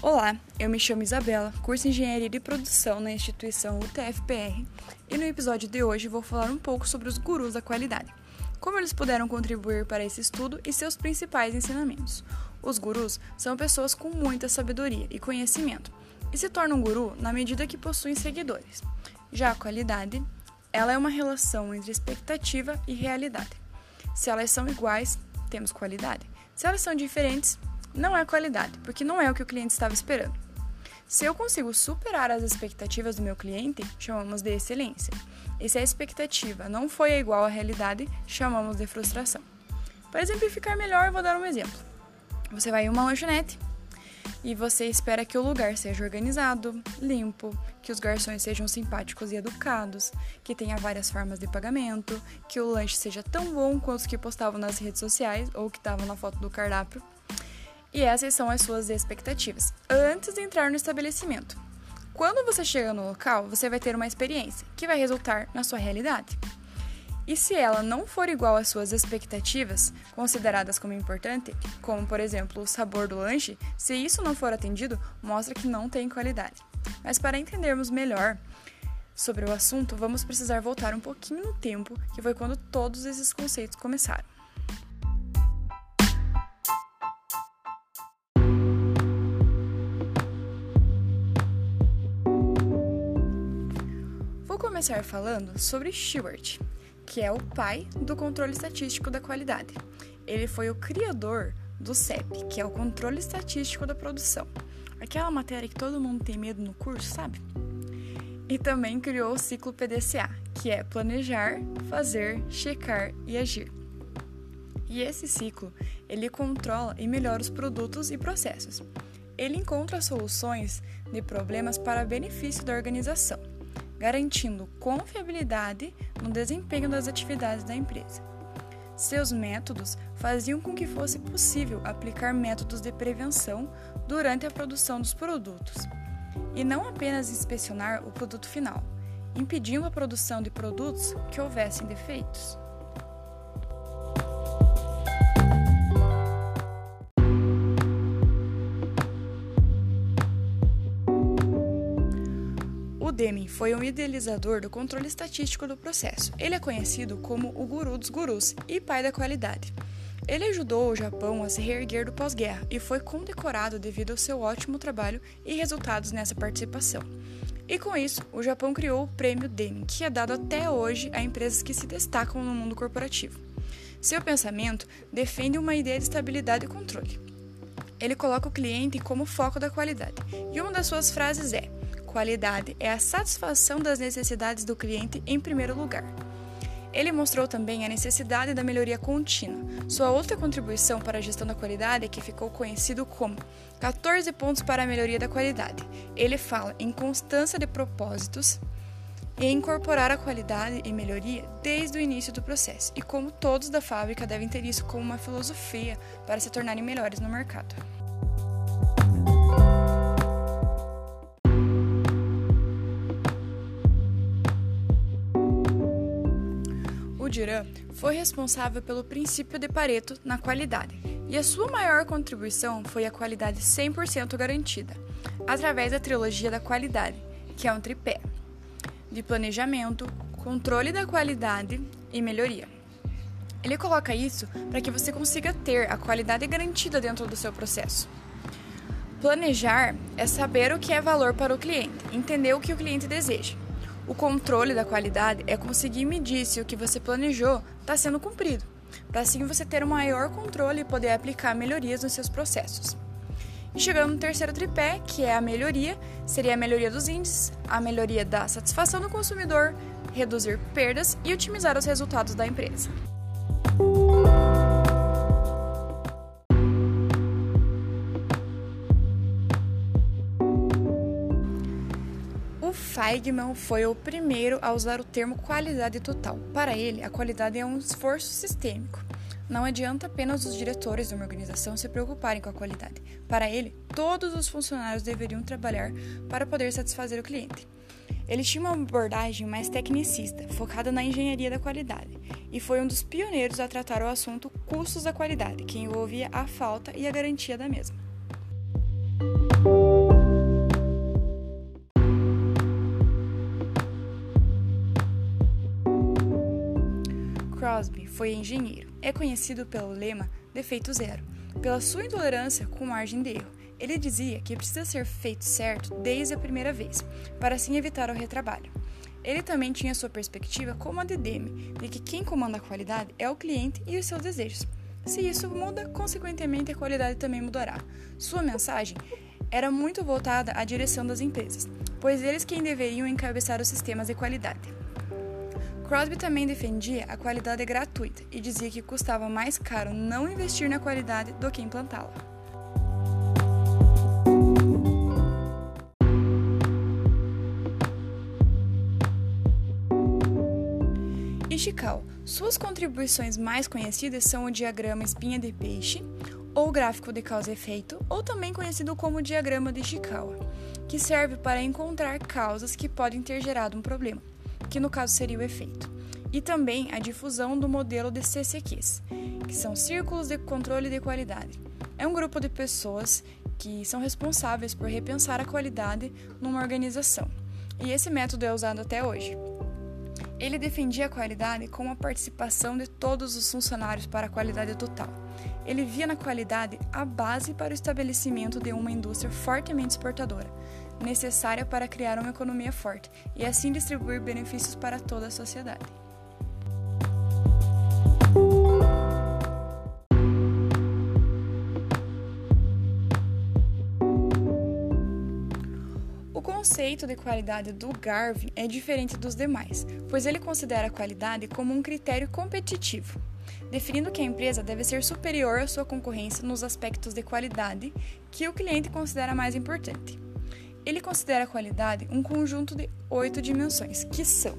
Olá, eu me chamo Isabela, curso Engenharia de Produção na instituição UTFPR e no episódio de hoje vou falar um pouco sobre os gurus da qualidade, como eles puderam contribuir para esse estudo e seus principais ensinamentos. Os gurus são pessoas com muita sabedoria e conhecimento e se tornam guru na medida que possuem seguidores. Já a qualidade, ela é uma relação entre expectativa e realidade. Se elas são iguais, temos qualidade. Se elas são diferentes, não é qualidade, porque não é o que o cliente estava esperando. Se eu consigo superar as expectativas do meu cliente, chamamos de excelência. E se a expectativa não foi igual à realidade, chamamos de frustração. Para exemplificar melhor, vou dar um exemplo. Você vai em uma lanchonete e você espera que o lugar seja organizado, limpo, que os garçons sejam simpáticos e educados, que tenha várias formas de pagamento, que o lanche seja tão bom quanto os que postavam nas redes sociais ou que estavam na foto do cardápio e essas são as suas expectativas antes de entrar no estabelecimento. Quando você chega no local, você vai ter uma experiência que vai resultar na sua realidade. E se ela não for igual às suas expectativas, consideradas como importante, como por exemplo o sabor do lanche, se isso não for atendido, mostra que não tem qualidade. Mas para entendermos melhor sobre o assunto, vamos precisar voltar um pouquinho no tempo, que foi quando todos esses conceitos começaram. Começar falando sobre Stewart, que é o pai do controle estatístico da qualidade. Ele foi o criador do CEP, que é o controle estatístico da produção. Aquela matéria que todo mundo tem medo no curso, sabe? E também criou o ciclo PDCA, que é planejar, fazer, checar e agir. E esse ciclo, ele controla e melhora os produtos e processos. Ele encontra soluções de problemas para benefício da organização garantindo confiabilidade no desempenho das atividades da empresa. Seus métodos faziam com que fosse possível aplicar métodos de prevenção durante a produção dos produtos, e não apenas inspecionar o produto final, impedindo a produção de produtos que houvessem defeitos. Deming foi um idealizador do controle estatístico do processo. Ele é conhecido como o guru dos gurus e pai da qualidade. Ele ajudou o Japão a se reerguer do pós-guerra e foi condecorado devido ao seu ótimo trabalho e resultados nessa participação. E com isso, o Japão criou o Prêmio Deming, que é dado até hoje a empresas que se destacam no mundo corporativo. Seu pensamento defende uma ideia de estabilidade e controle. Ele coloca o cliente como foco da qualidade, e uma das suas frases é: qualidade é a satisfação das necessidades do cliente em primeiro lugar. Ele mostrou também a necessidade da melhoria contínua. Sua outra contribuição para a gestão da qualidade é que ficou conhecido como 14 pontos para a melhoria da qualidade. Ele fala em constância de propósitos e incorporar a qualidade e melhoria desde o início do processo, e como todos da fábrica devem ter isso como uma filosofia para se tornarem melhores no mercado. O Duran foi responsável pelo princípio de Pareto na qualidade, e a sua maior contribuição foi a qualidade 100% garantida, através da trilogia da qualidade, que é um tripé de planejamento, controle da qualidade e melhoria. Ele coloca isso para que você consiga ter a qualidade garantida dentro do seu processo. Planejar é saber o que é valor para o cliente, entender o que o cliente deseja. O controle da qualidade é conseguir medir se o que você planejou está sendo cumprido, para assim você ter um maior controle e poder aplicar melhorias nos seus processos. E chegando no terceiro tripé, que é a melhoria, seria a melhoria dos índices, a melhoria da satisfação do consumidor, reduzir perdas e otimizar os resultados da empresa. Feigman foi o primeiro a usar o termo qualidade total. Para ele, a qualidade é um esforço sistêmico. Não adianta apenas os diretores de uma organização se preocuparem com a qualidade. Para ele, todos os funcionários deveriam trabalhar para poder satisfazer o cliente. Ele tinha uma abordagem mais tecnicista, focada na engenharia da qualidade, e foi um dos pioneiros a tratar o assunto custos da qualidade, que envolvia a falta e a garantia da mesma. Foi engenheiro. É conhecido pelo lema defeito zero, pela sua intolerância com margem de erro. Ele dizia que precisa ser feito certo desde a primeira vez, para assim evitar o retrabalho. Ele também tinha sua perspectiva como a de Demi, de que quem comanda a qualidade é o cliente e os seus desejos. Se isso muda, consequentemente a qualidade também mudará. Sua mensagem era muito voltada à direção das empresas, pois eles quem deveriam encabeçar os sistemas de qualidade. Crosby também defendia a qualidade gratuita e dizia que custava mais caro não investir na qualidade do que implantá-la. Ishikawa. Suas contribuições mais conhecidas são o diagrama espinha de peixe, ou gráfico de causa e efeito, ou também conhecido como diagrama de Ishikawa, que serve para encontrar causas que podem ter gerado um problema que no caso seria o efeito, e também a difusão do modelo de CCQs, que são Círculos de Controle de Qualidade. É um grupo de pessoas que são responsáveis por repensar a qualidade numa organização, e esse método é usado até hoje. Ele defendia a qualidade com a participação de todos os funcionários para a qualidade total. Ele via na qualidade a base para o estabelecimento de uma indústria fortemente exportadora, necessária para criar uma economia forte e assim distribuir benefícios para toda a sociedade. O conceito de qualidade do Garvin é diferente dos demais, pois ele considera a qualidade como um critério competitivo, definindo que a empresa deve ser superior à sua concorrência nos aspectos de qualidade que o cliente considera mais importante. Ele considera a qualidade um conjunto de oito dimensões, que são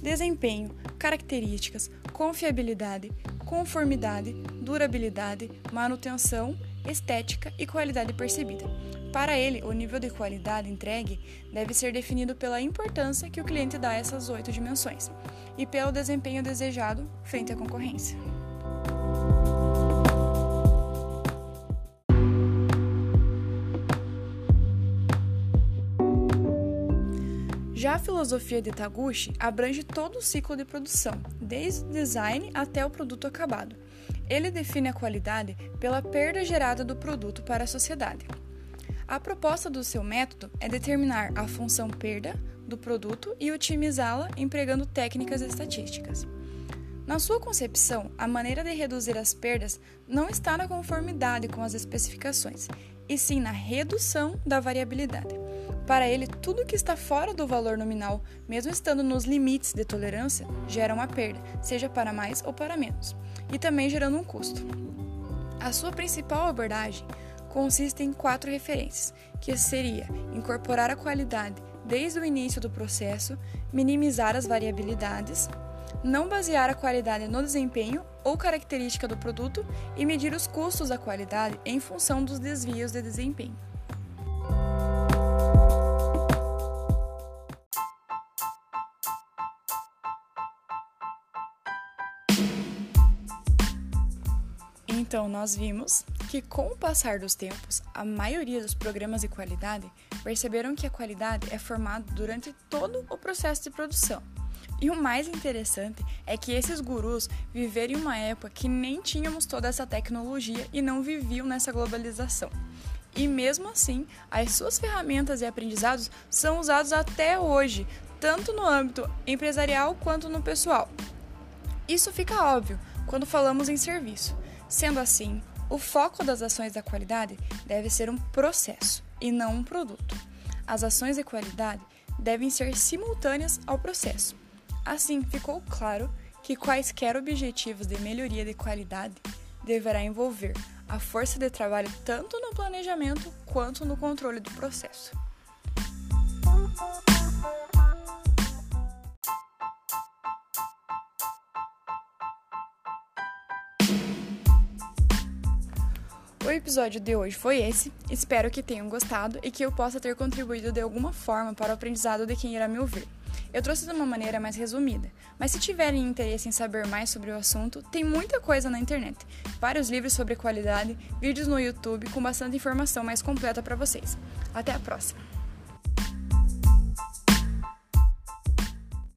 desempenho, características, confiabilidade, conformidade, durabilidade, manutenção, estética e qualidade percebida. Para ele, o nível de qualidade entregue deve ser definido pela importância que o cliente dá a essas oito dimensões e pelo desempenho desejado frente à concorrência. Já a filosofia de Taguchi abrange todo o ciclo de produção, desde o design até o produto acabado. Ele define a qualidade pela perda gerada do produto para a sociedade. A proposta do seu método é determinar a função perda do produto e otimizá-la empregando técnicas estatísticas. Na sua concepção, a maneira de reduzir as perdas não está na conformidade com as especificações, e sim na redução da variabilidade. Para ele, tudo que está fora do valor nominal, mesmo estando nos limites de tolerância, gera uma perda, seja para mais ou para menos, e também gerando um custo. A sua principal abordagem consiste em quatro referências, que seria incorporar a qualidade desde o início do processo, minimizar as variabilidades, não basear a qualidade no desempenho ou característica do produto e medir os custos da qualidade em função dos desvios de desempenho. Então, nós vimos que, com o passar dos tempos, a maioria dos programas de qualidade perceberam que a qualidade é formada durante todo o processo de produção. E o mais interessante é que esses gurus viveram em uma época que nem tínhamos toda essa tecnologia e não viviam nessa globalização. E mesmo assim, as suas ferramentas e aprendizados são usados até hoje, tanto no âmbito empresarial quanto no pessoal. Isso fica óbvio quando falamos em serviço. Sendo assim, o foco das ações da qualidade deve ser um processo e não um produto. As ações de qualidade devem ser simultâneas ao processo. Assim, ficou claro que quaisquer objetivos de melhoria de qualidade deverá envolver a força de trabalho tanto no planejamento quanto no controle do processo. Episódio de hoje foi esse. Espero que tenham gostado e que eu possa ter contribuído de alguma forma para o aprendizado de quem irá me ouvir. Eu trouxe de uma maneira mais resumida, mas se tiverem interesse em saber mais sobre o assunto, tem muita coisa na internet. Vários livros sobre qualidade, vídeos no YouTube com bastante informação mais completa para vocês. Até a próxima!